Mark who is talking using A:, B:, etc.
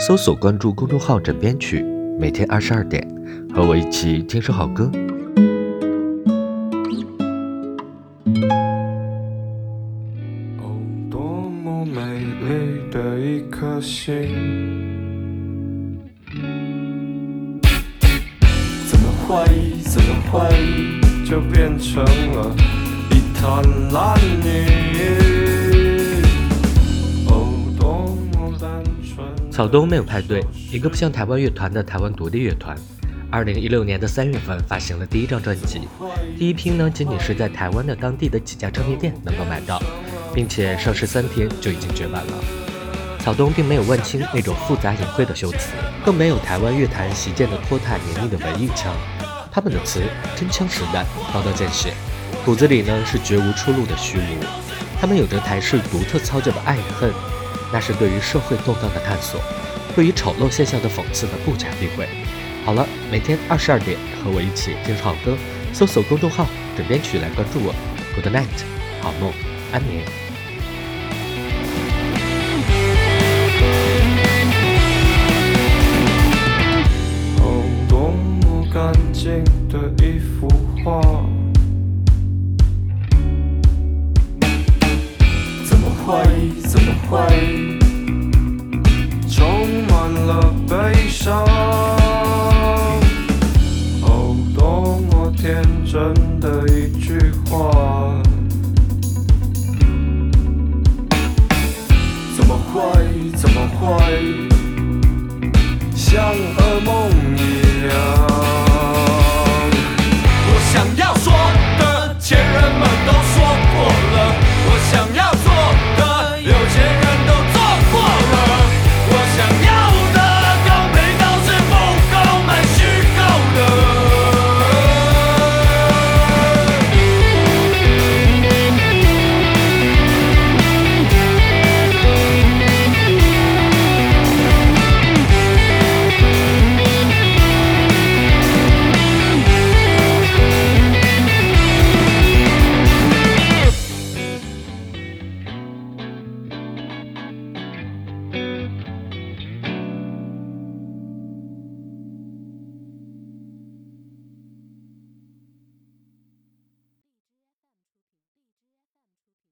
A: 搜索关注公众号“枕边曲”，每天二十二点，和我一起听首好歌。
B: 哦，多么美丽的一颗心，怎么怀疑，怎么怀疑，就变成了一滩烂泥。
A: 草东没有派对，一个不像台湾乐团的台湾独立乐团。二零一六年的三月份发行了第一张专辑，第一批呢仅仅是在台湾的当地的几家唱片店能够买到，并且上市三天就已经绝版了。草东并没有万青那种复杂隐晦的修辞，更没有台湾乐坛习见的拖沓黏腻的文艺腔，他们的词真枪实弹，刀刀见血，骨子里呢是绝无出路的虚无。他们有着台式独特操作的爱与恨。那是对于社会动荡的探索，对于丑陋现象的讽刺的不加避讳。好了，每天二十二点和我一起听好歌，搜索公众号“枕边曲”来关注我。Good night，好梦，安眠。
B: 哦，多么干净的一幅画，怎么怀疑？怎么怀疑？真的一句话，怎么会？怎么会？像噩梦一样。